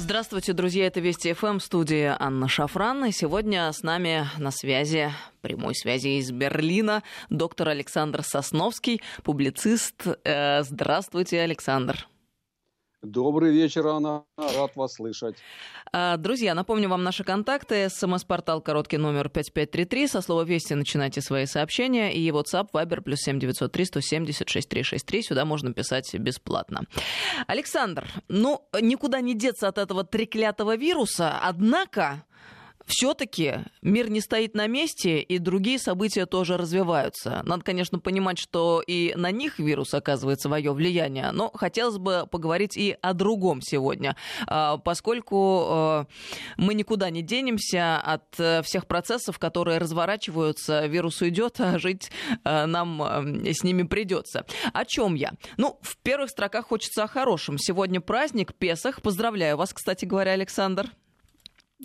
Здравствуйте, друзья, это Вести ФМ, студия Анна Шафран. И сегодня с нами на связи, прямой связи из Берлина, доктор Александр Сосновский, публицист. Э, здравствуйте, Александр. Добрый вечер, Анна. Рад вас слышать. А, друзья, напомню вам наши контакты. СМС-портал короткий номер 5533. Со слова «Вести» начинайте свои сообщения. И WhatsApp, Viber, плюс 7903 170 6363. Сюда можно писать бесплатно. Александр, ну, никуда не деться от этого треклятого вируса. Однако все-таки мир не стоит на месте, и другие события тоже развиваются. Надо, конечно, понимать, что и на них вирус оказывает свое влияние, но хотелось бы поговорить и о другом сегодня, а, поскольку э, мы никуда не денемся от э, всех процессов, которые разворачиваются, вирус уйдет, а жить э, нам с ними придется. О чем я? Ну, в первых строках хочется о хорошем. Сегодня праздник Песах. Поздравляю вас, кстати говоря, Александр.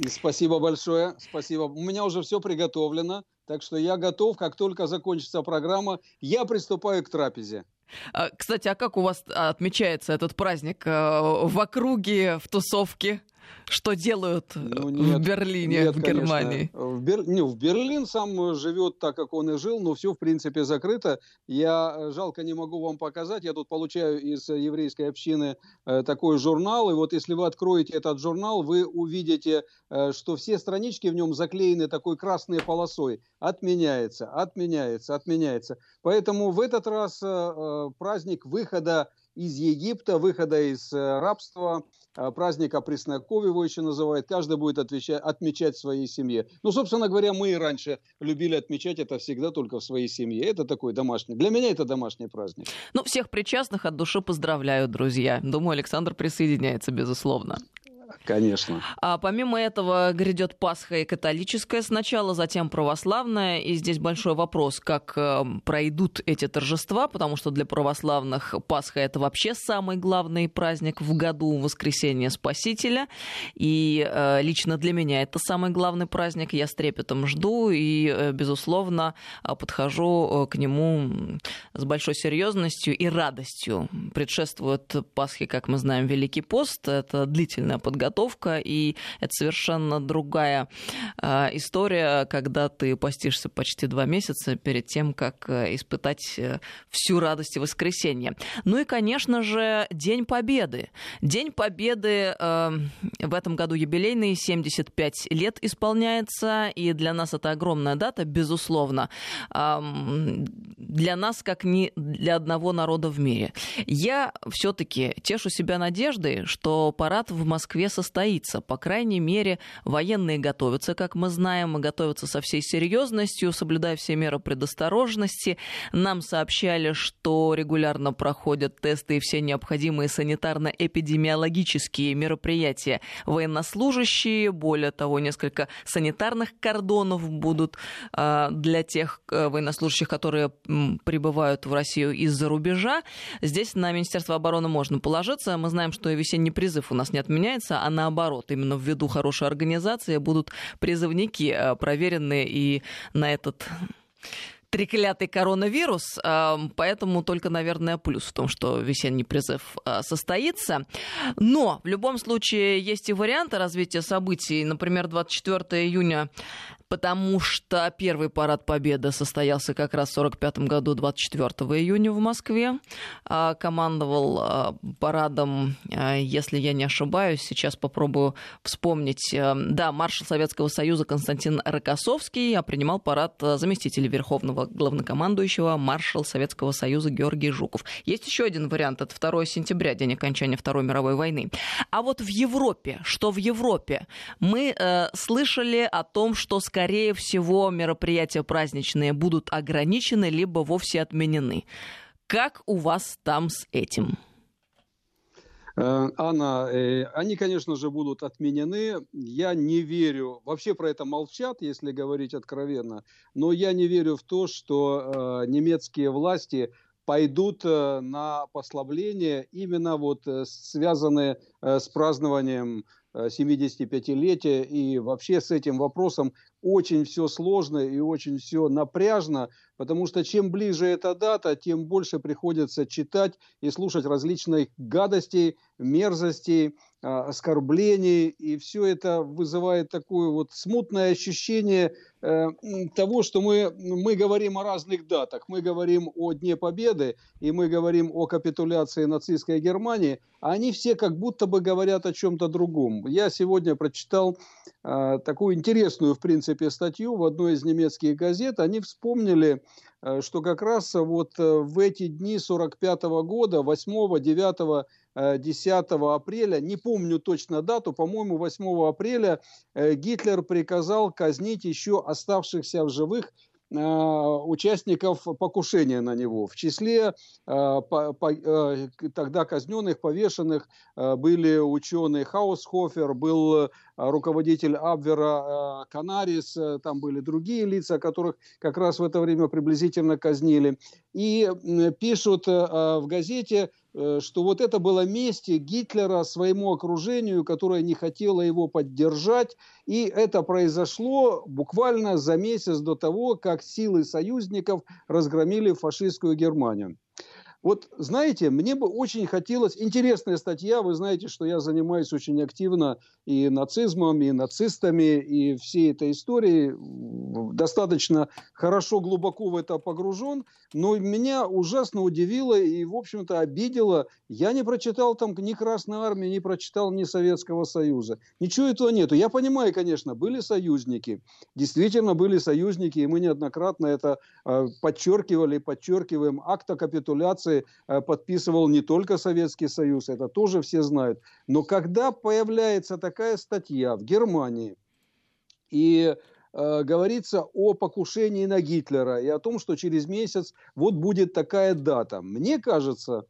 Спасибо большое, спасибо. У меня уже все приготовлено, так что я готов, как только закончится программа, я приступаю к трапезе. А, кстати, а как у вас отмечается этот праздник? Э, в округе, в тусовке? Что делают ну, нет, в Берлине, нет, в Германии? В, Бер... не, в Берлин сам живет так, как он и жил, но все, в принципе, закрыто. Я, э, жалко, не могу вам показать. Я тут получаю из еврейской общины э, такой журнал. И вот если вы откроете этот журнал, вы увидите, э, что все странички в нем заклеены такой красной полосой. Отменяется, отменяется, отменяется. Поэтому в этот раз э, э праздник выхода из Египта, выхода из э, рабства, э, праздника Пресноков его еще называют. Каждый будет отвечать, отмечать в своей семье. Ну, собственно говоря, мы и раньше любили отмечать это всегда только в своей семье. Это такой домашний. Для меня это домашний праздник. Ну, всех причастных от души поздравляю, друзья. Думаю, Александр присоединяется, безусловно. Конечно. А помимо этого грядет Пасха и католическая сначала, затем православная. И здесь большой вопрос, как э, пройдут эти торжества, потому что для православных Пасха это вообще самый главный праздник в году, воскресение Спасителя. И э, лично для меня это самый главный праздник. Я с трепетом жду и, э, безусловно, подхожу к нему с большой серьезностью и радостью. Предшествует Пасхе, как мы знаем, Великий пост. Это длительная подготовка подготовка, и это совершенно другая э, история, когда ты постишься почти два месяца перед тем, как э, испытать э, всю радость и воскресенье. Ну и, конечно же, День Победы. День Победы э, в этом году юбилейный, 75 лет исполняется, и для нас это огромная дата, безусловно. Э, для нас, как ни для одного народа в мире. Я все-таки тешу себя надеждой, что парад в Москве состоится. По крайней мере, военные готовятся, как мы знаем, и готовятся со всей серьезностью, соблюдая все меры предосторожности. Нам сообщали, что регулярно проходят тесты и все необходимые санитарно-эпидемиологические мероприятия. Военнослужащие, более того, несколько санитарных кордонов будут э, для тех э, военнослужащих, которые прибывают в Россию из-за рубежа. Здесь на Министерство обороны можно положиться. Мы знаем, что и весенний призыв у нас не отменяется, а наоборот, именно ввиду хорошей организации будут призывники э, проверенные и на этот треклятый коронавирус, э, поэтому только, наверное, плюс в том, что весенний призыв э, состоится. Но в любом случае есть и варианты развития событий. Например, 24 июня потому что первый парад Победы состоялся как раз в 1945 году, 24 июня в Москве. А, командовал а, парадом, а, если я не ошибаюсь, сейчас попробую вспомнить. Да, маршал Советского Союза Константин Рокоссовский, а принимал парад заместителя Верховного главнокомандующего маршал Советского Союза Георгий Жуков. Есть еще один вариант, это 2 сентября, день окончания Второй мировой войны. А вот в Европе, что в Европе? Мы э, слышали о том, что, скорее всего, мероприятия праздничные будут ограничены, либо вовсе отменены. Как у вас там с этим? Э, Анна, э, они, конечно же, будут отменены. Я не верю, вообще про это молчат, если говорить откровенно, но я не верю в то, что э, немецкие власти пойдут на послабление именно вот связанные с празднованием 75-летия, и вообще с этим вопросом очень все сложно и очень все напряжно, потому что чем ближе эта дата, тем больше приходится читать и слушать различных гадостей, мерзостей, а, оскорблений, и все это вызывает такое вот смутное ощущение э, того, что мы, мы говорим о разных датах. Мы говорим о Дне Победы, и мы говорим о капитуляции нацистской Германии, а они все как будто бы говорят о чем-то другом. Я сегодня прочитал э, такую интересную, в принципе, статью в одной из немецких газет. Они вспомнили, э, что как раз вот в эти дни 45 -го года, 8, 9, 10 апреля, не помню точно дату, по-моему, 8 апреля э, Гитлер приказал казнить еще оставшихся в живых э, участников покушения на него. В числе э, тогда казненных, повешенных были ученый Хаусхофер, был руководитель Абвера Канарис, там были другие лица, которых как раз в это время приблизительно казнили. И пишут в газете, Э, что вот это было месть Гитлера своему окружению, которое не хотело его поддержать. И это произошло буквально за месяц до того, как силы союзников разгромили фашистскую Германию. Вот, знаете, мне бы очень хотелось... Интересная статья, вы знаете, что я занимаюсь очень активно и нацизмом, и нацистами, и всей этой историей. Достаточно хорошо, глубоко в это погружен. Но меня ужасно удивило и, в общем-то, обидело. Я не прочитал там ни Красной Армии, не прочитал ни Советского Союза. Ничего этого нету. Я понимаю, конечно, были союзники. Действительно были союзники, и мы неоднократно это э, подчеркивали, подчеркиваем. Акт о капитуляции Конституции э, подписывал не только Советский Союз, это тоже все знают. Но когда появляется такая статья в Германии, и э, говорится о покушении на Гитлера и о том, что через месяц вот будет такая дата. Мне кажется,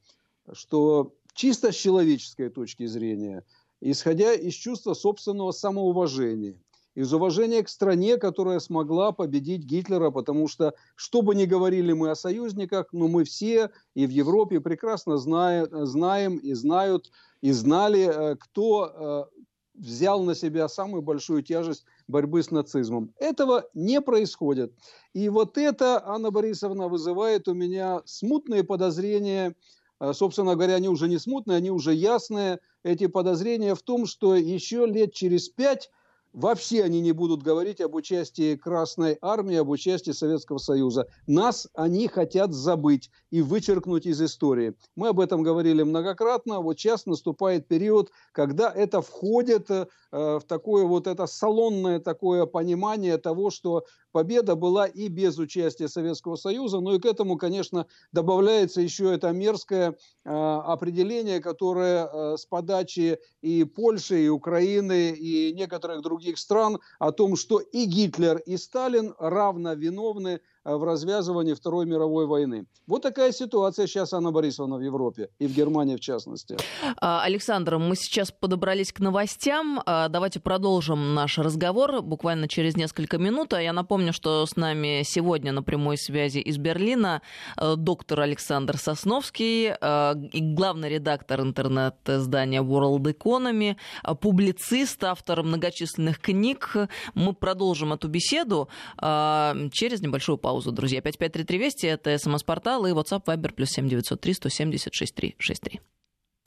что чисто с человеческой точки зрения, исходя из чувства собственного самоуважения – из уважения к стране, которая смогла победить Гитлера, потому что, что бы ни говорили мы о союзниках, но мы все и в Европе прекрасно знаем, знаем и знают, и знали, э, кто э, взял на себя самую большую тяжесть борьбы с нацизмом. Этого не происходит. И вот это, Анна Борисовна, вызывает у меня смутные подозрения, э, собственно говоря, они уже не смутные, они уже ясные, эти подозрения в том, что еще лет через пять Вообще они не будут говорить об участии Красной Армии, об участии Советского Союза. Нас они хотят забыть и вычеркнуть из истории. Мы об этом говорили многократно. Вот сейчас наступает период, когда это входит э, в такое вот это салонное такое понимание того, что победа была и без участия Советского Союза. Ну и к этому, конечно, добавляется еще это мерзкое э, определение, которое э, с подачи и Польши, и Украины, и некоторых других стран о том, что и Гитлер, и Сталин равно виновны в развязывании Второй мировой войны. Вот такая ситуация сейчас, Анна Борисовна, в Европе и в Германии в частности. А, Александр, мы сейчас подобрались к новостям. А, давайте продолжим наш разговор буквально через несколько минут. А я напомню, что с нами сегодня на прямой связи из Берлина э, доктор Александр Сосновский, э, главный редактор интернет-издания World Economy, публицист, автор многочисленных книг. Мы продолжим эту беседу через небольшую паузу паузу, друзья. 553320 это смс-портал и WhatsApp Viber плюс 7903 176 363.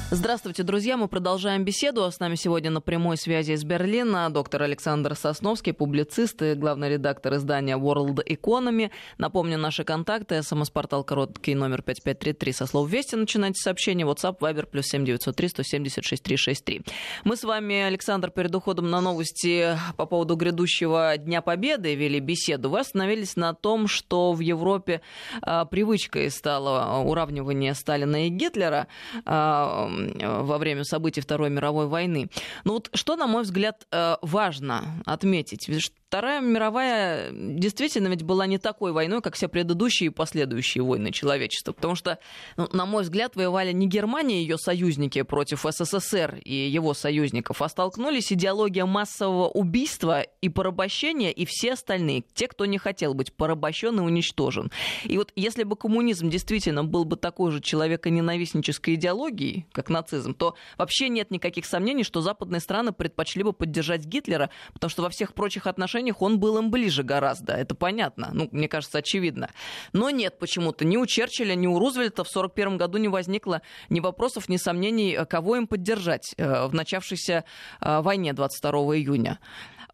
Здравствуйте, друзья. Мы продолжаем беседу. С нами сегодня на прямой связи из Берлина доктор Александр Сосновский, публицист и главный редактор издания World Economy. Напомню, наши контакты. СМС-портал короткий номер 5533 со слов «Вести». Начинайте сообщение. WhatsApp, Viber, плюс 7903 176 363. Мы с вами, Александр, перед уходом на новости по поводу грядущего Дня Победы вели беседу. Вы остановились на том, что в Европе а, привычкой стало уравнивание Сталина и Гитлера а, во время событий Второй мировой войны. Но вот что, на мой взгляд, э, важно отметить? Вторая мировая действительно ведь была не такой войной, как все предыдущие и последующие войны человечества. Потому что, ну, на мой взгляд, воевали не Германия и ее союзники против СССР и его союзников, а столкнулись идеология массового убийства и порабощения и все остальные, те, кто не хотел быть порабощен и уничтожен. И вот если бы коммунизм действительно был бы такой же человеконенавистнической идеологией, как нацизм, то вообще нет никаких сомнений, что западные страны предпочли бы поддержать Гитлера, потому что во всех прочих отношениях отношениях он был им ближе гораздо. Это понятно. Ну, мне кажется, очевидно. Но нет почему-то. Ни у Черчилля, ни у Рузвельта в 1941 году не возникло ни вопросов, ни сомнений, кого им поддержать э, в начавшейся э, войне 22 июня.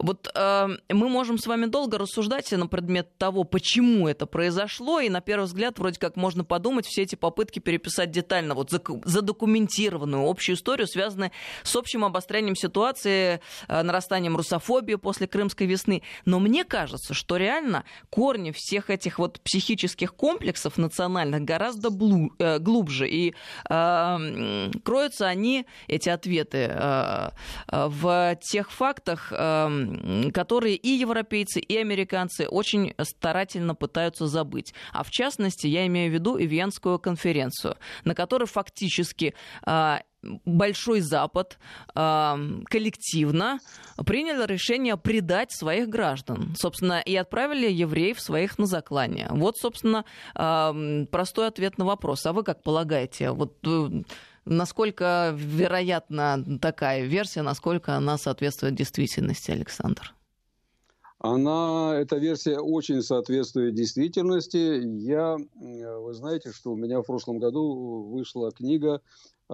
Вот э, мы можем с вами долго рассуждать на предмет того, почему это произошло, и на первый взгляд вроде как можно подумать, все эти попытки переписать детально, вот задокументированную общую историю, связанную с общим обострением ситуации, э, нарастанием русофобии после Крымской весны. Но мне кажется, что реально корни всех этих вот психических комплексов национальных гораздо блу, э, глубже, и э, кроются они, эти ответы, э, э в тех фактах, э, которые и европейцы, и американцы очень старательно пытаются забыть. А в частности, я имею в виду и Венскую конференцию, на которой фактически а, Большой Запад э, коллективно принял решение предать своих граждан, собственно, и отправили евреев своих на заклание. Вот, собственно, э, простой ответ на вопрос. А вы как полагаете? Вот э, Насколько вероятна такая версия, насколько она соответствует действительности, Александр? Она, эта версия очень соответствует действительности. Я, вы знаете, что у меня в прошлом году вышла книга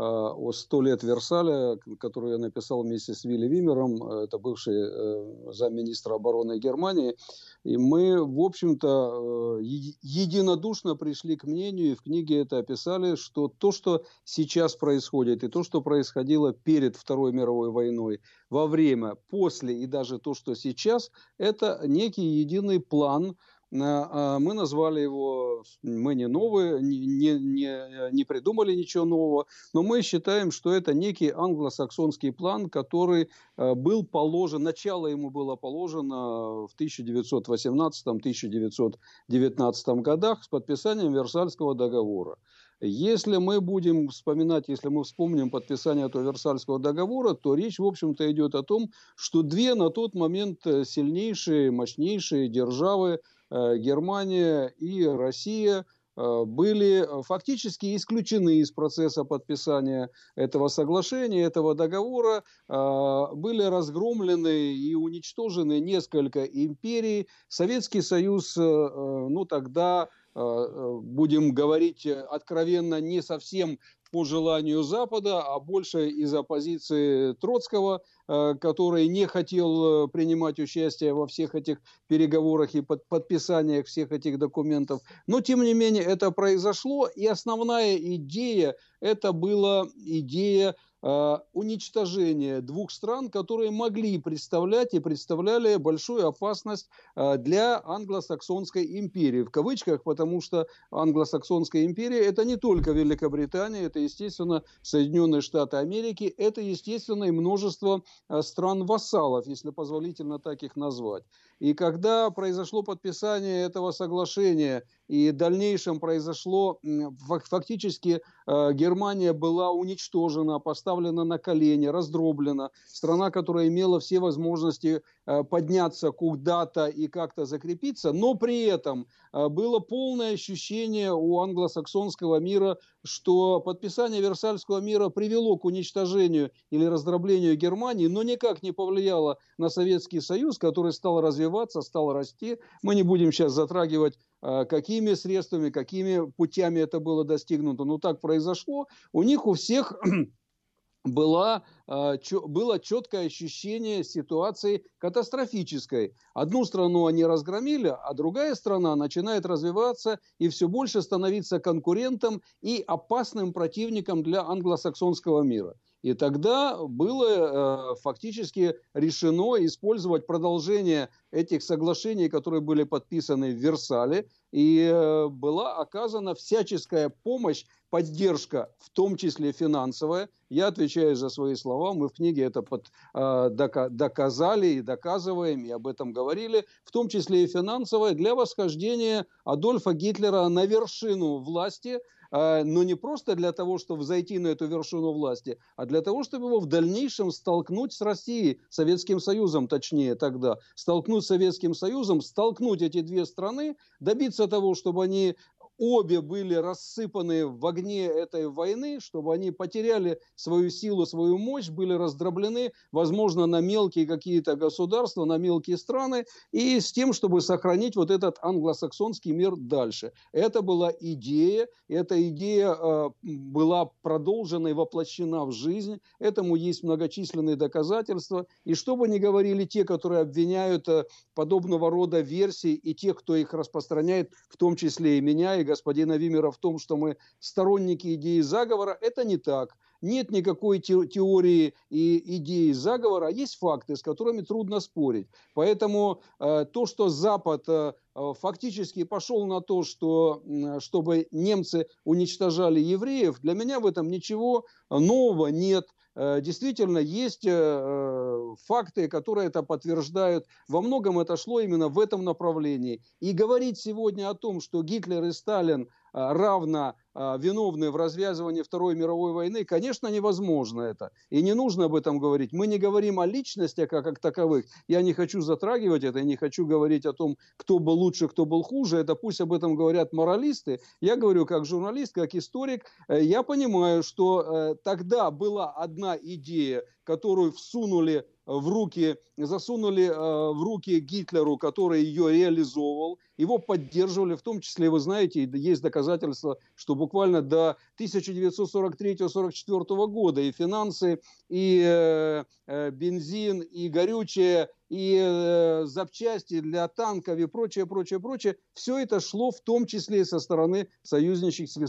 о «Сто лет Версаля», которую я написал вместе с Вилли Вимером, это бывший э, замминистра обороны Германии. И мы, в общем-то, э, единодушно пришли к мнению, и в книге это описали, что то, что сейчас происходит, и то, что происходило перед Второй мировой войной, во время, после и даже то, что сейчас, это некий единый план – а, мы назвали его, мы не новые, не, не, не придумали ничего нового, но мы считаем, что это некий англосаксонский план, который а, был положен, начало ему было положено в 1918-1919 годах с подписанием Версальского договора. Если мы будем вспоминать, если мы вспомним подписание этого Версальского договора, то речь, в общем-то, идет о том, что две на тот момент сильнейшие, мощнейшие державы Э, Германия и Россия э, были фактически исключены из процесса подписания этого соглашения, этого договора, э, были разгромлены и уничтожены несколько империй. Советский Союз, ну тогда будем говорить откровенно, не совсем по желанию Запада, а больше из-за позиции Троцкого, э, который не хотел э, принимать участие во всех этих переговорах и под подписаниях всех этих документов. Но, тем не менее, это произошло, и основная идея, это была идея уничтожение двух стран, которые могли представлять и представляли большую опасность э, для англосаксонской империи. В кавычках, потому что англосаксонская империя это не только Великобритания, это, естественно, Соединенные Штаты Америки, это, естественно, и множество э, стран-вассалов, если позволительно так их назвать. И когда произошло подписание этого соглашения, и в дальнейшем произошло, фактически э, Германия была уничтожена, поставлена на колени, раздроблена. Страна, которая имела все возможности э, подняться куда-то и как-то закрепиться, но при этом э, было полное ощущение у англосаксонского мира, что подписание Версальского мира привело к уничтожению или раздроблению Германии, но никак не повлияло на Советский Союз, который стал развиваться, стал расти. Мы не будем сейчас затрагивать какими средствами, какими путями это было достигнуто. Но так произошло. У них у всех была, а, было четкое ощущение ситуации катастрофической. Одну страну они разгромили, а другая страна начинает развиваться и все больше становиться конкурентом и опасным противником для англосаксонского мира. И тогда было фактически решено использовать продолжение этих соглашений, которые были подписаны в Версале, и была оказана всяческая помощь, поддержка, в том числе финансовая. Я отвечаю за свои слова, мы в книге это под, доказали и доказываем, и об этом говорили, в том числе и финансовая, для восхождения Адольфа Гитлера на вершину власти – но не просто для того, чтобы зайти на эту вершину власти, а для того, чтобы его в дальнейшем столкнуть с Россией, Советским Союзом точнее тогда, столкнуть с Советским Союзом, столкнуть эти две страны, добиться того, чтобы они обе были рассыпаны в огне этой войны, чтобы они потеряли свою силу, свою мощь, были раздроблены, возможно, на мелкие какие-то государства, на мелкие страны, и с тем, чтобы сохранить вот этот англосаксонский мир дальше. Это была идея, эта идея э, была продолжена и воплощена в жизнь, этому есть многочисленные доказательства, и что бы ни говорили те, которые обвиняют э, подобного рода версии, и те, кто их распространяет, в том числе и меня, и господина Вимера в том, что мы сторонники идеи заговора, это не так. Нет никакой теории и идеи заговора, а есть факты, с которыми трудно спорить. Поэтому э, то, что Запад э, фактически пошел на то, что, чтобы немцы уничтожали евреев, для меня в этом ничего нового нет. Э, действительно есть э, э, факты, которые это подтверждают. Во многом это шло именно в этом направлении. И говорить сегодня о том, что Гитлер и Сталин равно виновны в развязывании Второй мировой войны, конечно, невозможно это. И не нужно об этом говорить. Мы не говорим о личностях как, как таковых. Я не хочу затрагивать это, я не хочу говорить о том, кто был лучше, кто был хуже. Это пусть об этом говорят моралисты. Я говорю как журналист, как историк. Э, я понимаю, что э, тогда была одна идея, которую всунули в руки, засунули э, в руки Гитлеру, который ее реализовывал, его поддерживали, в том числе, вы знаете, есть доказательства, что буквально до 1943-1944 года и финансы, и э, э, бензин, и горючее, и запчасти для танков и прочее, прочее, прочее, все это шло в том числе и со стороны союзнических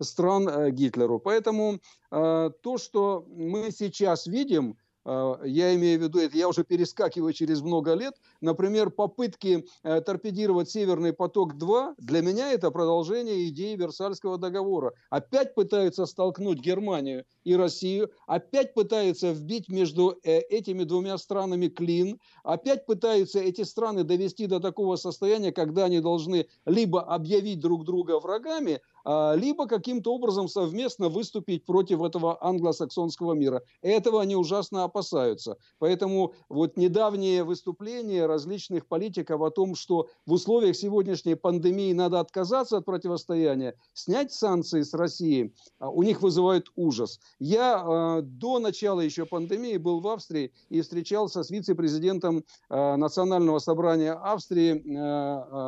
стран Гитлеру. Поэтому то, что мы сейчас видим, я имею в виду, это я уже перескакиваю через много лет, например, попытки э, торпедировать «Северный поток-2», для меня это продолжение идеи Версальского договора. Опять пытаются столкнуть Германию и Россию, опять пытаются вбить между э, этими двумя странами клин, опять пытаются эти страны довести до такого состояния, когда они должны либо объявить друг друга врагами, а, либо каким-то образом совместно выступить против этого англосаксонского мира. Этого они ужасно опасаются. Поэтому вот недавние выступления различных политиков о том, что в условиях сегодняшней пандемии надо отказаться от противостояния, снять санкции с России, а, у них вызывает ужас. Я а, до начала еще пандемии был в Австрии и встречался с вице-президентом Национального собрания Австрии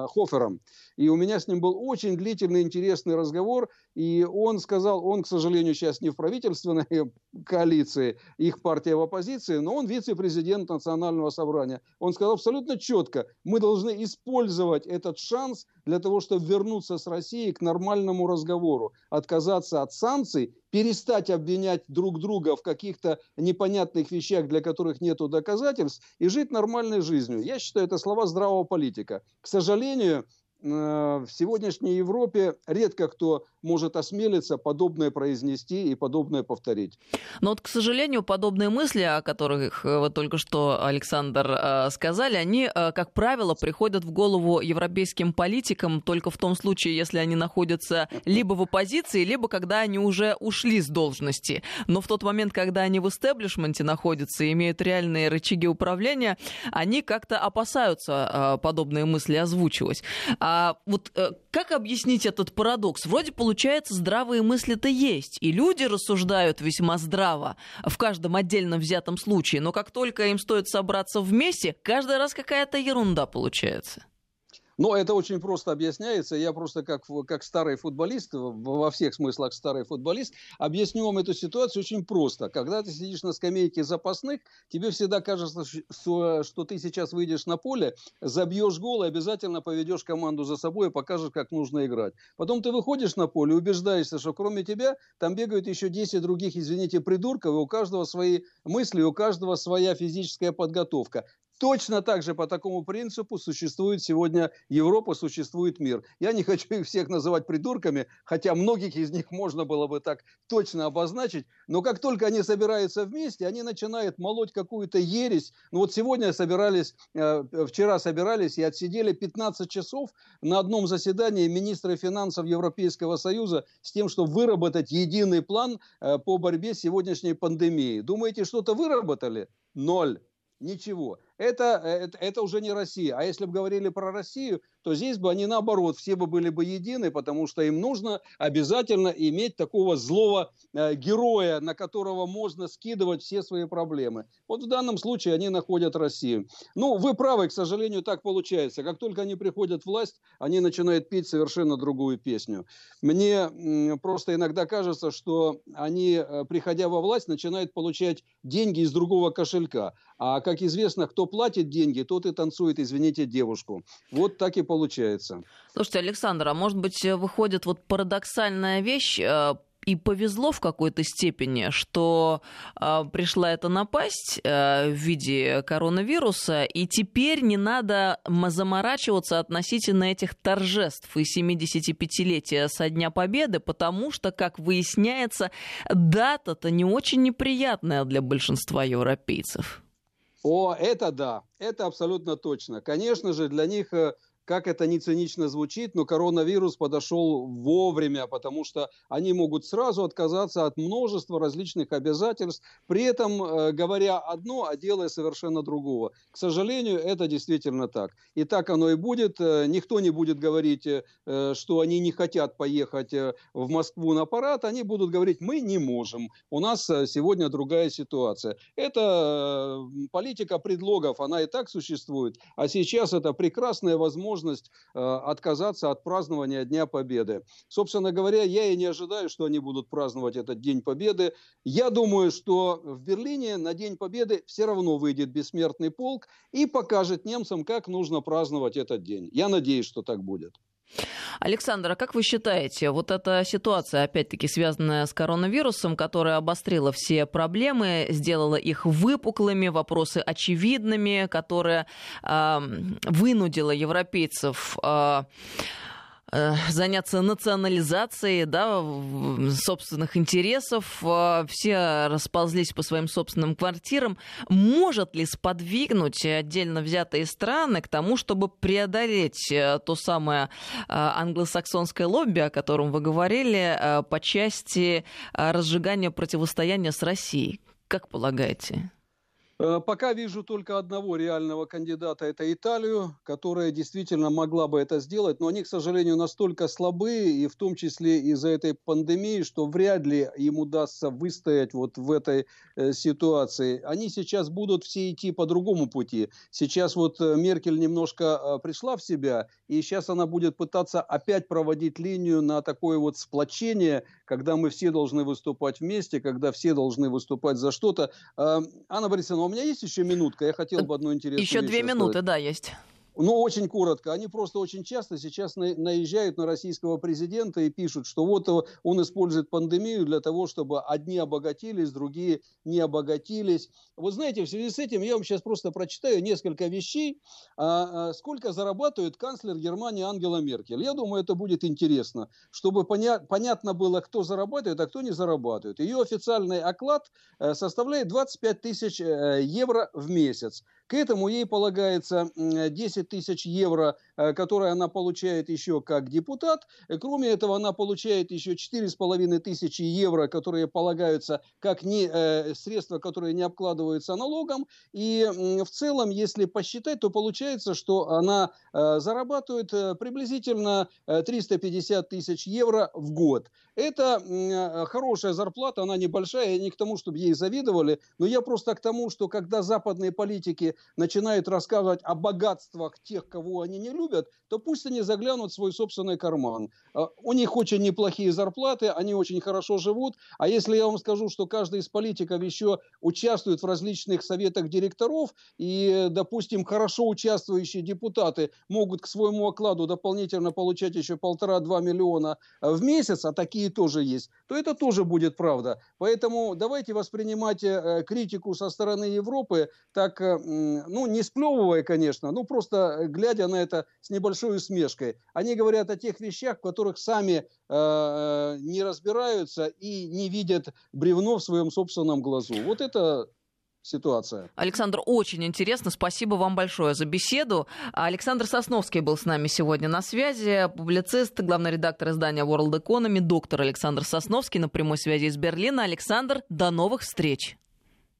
Хофером. И у меня с ним был очень длительный, интересный разговор. И он сказал, он, к сожалению, сейчас не в правительственной коалиции, их партия в оппозиции, но он вице-президент Национального собрания. Он сказал абсолютно четко, мы должны использовать этот шанс для того, чтобы вернуться с Россией к нормальному разговору, отказаться от санкций, перестать обвинять друг друга в каких-то непонятных вещах, для которых нет доказательств, и жить нормальной жизнью. Я считаю, это слова здравого политика. К сожалению, в сегодняшней Европе редко кто может осмелиться подобное произнести и подобное повторить. Но вот, к сожалению, подобные мысли, о которых э, вы только что, Александр, э, сказали, они, как правило, приходят в голову европейским политикам только в том случае, если они находятся либо в оппозиции, либо когда они уже ушли с должности. Но в тот момент, когда они в истеблишменте находятся и имеют реальные рычаги управления, они как-то опасаются подобные мысли озвучивать. А вот э, как объяснить этот парадокс? Вроде получается, здравые мысли-то есть, и люди рассуждают весьма здраво в каждом отдельно взятом случае, но как только им стоит собраться вместе, каждый раз какая-то ерунда получается. Но это очень просто объясняется. Я просто как, как старый футболист, во всех смыслах старый футболист, объясню вам эту ситуацию очень просто. Когда ты сидишь на скамейке запасных, тебе всегда кажется, что, что ты сейчас выйдешь на поле, забьешь гол и обязательно поведешь команду за собой и покажешь, как нужно играть. Потом ты выходишь на поле и убеждаешься, что кроме тебя там бегают еще 10 других, извините, придурков, и у каждого свои мысли, у каждого своя физическая подготовка. Точно так же по такому принципу существует сегодня Европа, существует мир. Я не хочу их всех называть придурками, хотя многих из них можно было бы так точно обозначить, но как только они собираются вместе, они начинают молоть какую-то ересь. Ну вот сегодня собирались, э, вчера собирались и отсидели 15 часов на одном заседании министры финансов Европейского Союза с тем, чтобы выработать единый план э, по борьбе с сегодняшней пандемией. Думаете, что-то выработали? Ноль. Ничего это, э, это, это уже не Россия. А если бы говорили про Россию, то здесь бы они наоборот, все бы были бы едины, потому что им нужно обязательно иметь такого злого э, героя, на которого можно скидывать все свои проблемы. Вот в данном случае они находят Россию. Ну, вы правы, к сожалению, так получается. Как только они приходят в власть, они начинают петь совершенно другую песню. Мне э, просто иногда кажется, что они, э, приходя во власть, начинают получать деньги из другого кошелька. А, как известно, кто платит деньги, тот и танцует, извините, девушку. Вот так и получается. Слушайте, Александр, а может быть выходит вот парадоксальная вещь, э, и повезло в какой-то степени, что э, пришла эта напасть э, в виде коронавируса, и теперь не надо заморачиваться относительно этих торжеств и 75-летия со Дня Победы, потому что, как выясняется, дата-то не очень неприятная для большинства европейцев. О, это да, это абсолютно точно. Конечно же, для них э, как это не цинично звучит, но коронавирус подошел вовремя, потому что они могут сразу отказаться от множества различных обязательств, при этом э, говоря одно, а делая совершенно другого. К сожалению, это действительно так. И так оно и будет. Э, никто не будет говорить, э, что они не хотят поехать э, в Москву на парад. Они будут говорить, мы не можем. У нас э, сегодня другая ситуация. Это э, политика предлогов, она и так существует. А сейчас это прекрасная возможность возможность э, отказаться от празднования Дня Победы. Собственно говоря, я и не ожидаю, что они будут праздновать этот День Победы. Я думаю, что в Берлине на День Победы все равно выйдет бессмертный полк и покажет немцам, как нужно праздновать этот день. Я надеюсь, что так будет. Александр, а как вы считаете, вот эта ситуация, опять-таки, связанная с коронавирусом, которая обострила все проблемы, сделала их выпуклыми, вопросы очевидными, которая э, вынудила европейцев э, заняться национализацией да, собственных интересов. Э, все расползлись по своим собственным квартирам. Может ли сподвигнуть отдельно взятые страны к тому, чтобы преодолеть э, то самое англосаксонское лобби, о котором вы говорили, по части разжигания противостояния с Россией? Как полагаете? Э, пока вижу только одного реального кандидата, это Италию, которая действительно могла бы это сделать, но они, к сожалению, настолько слабые, и в том числе из-за этой пандемии, что вряд ли им удастся выстоять вот в этой э, ситуации. Они сейчас будут все идти по другому пути. Сейчас вот э, Меркель немножко э, пришла в себя, и сейчас она будет пытаться опять проводить линию на такое вот сплочение, когда мы все должны выступать вместе, когда все должны выступать за что-то. Э, Анна Борисовна, у меня есть еще минутка, я хотел бы одну интересную Еще две минуты, да, есть. Ну, очень коротко. Они просто очень часто сейчас наезжают на российского президента и пишут, что вот он использует пандемию для того, чтобы одни обогатились, другие не обогатились. Вот знаете, в связи с этим я вам сейчас просто прочитаю несколько вещей. А, а, сколько зарабатывает канцлер Германии Ангела Меркель? Я думаю, это будет интересно, чтобы поня- понятно было, кто зарабатывает, а кто не зарабатывает. Ее официальный оклад э, составляет 25 тысяч э, евро в месяц. К этому ей полагается 10 тысяч евро, которые она получает еще как депутат. Э, кроме этого, она получает еще 4,5 тысячи евро, которые полагаются как не, э, средства, которые не обкладываются налогом. И в целом, если посчитать, то получается, что она зарабатывает приблизительно 350 тысяч евро в год. Это хорошая зарплата, она небольшая, я не к тому, чтобы ей завидовали, но я просто к тому, что когда западные политики начинают рассказывать о богатствах тех, кого они не любят, любят, то пусть они заглянут в свой собственный карман. А, у них очень неплохие зарплаты, они очень хорошо живут. А если я вам скажу, что каждый из политиков еще участвует в различных советах директоров, и, допустим, хорошо участвующие депутаты могут к своему окладу дополнительно получать еще полтора-два миллиона в месяц, а такие тоже есть, то это тоже будет правда. Поэтому давайте воспринимать э, критику со стороны Европы так, э, ну, не сплевывая, конечно, ну, просто глядя на это с небольшой усмешкой. Они говорят о тех вещах, в которых сами э, не разбираются и не видят бревно в своем собственном глазу. Вот это ситуация. Александр, очень интересно. Спасибо вам большое за беседу. Александр Сосновский был с нами сегодня на связи. Публицист, главный редактор издания World Economy, доктор Александр Сосновский на прямой связи из Берлина. Александр, до новых встреч.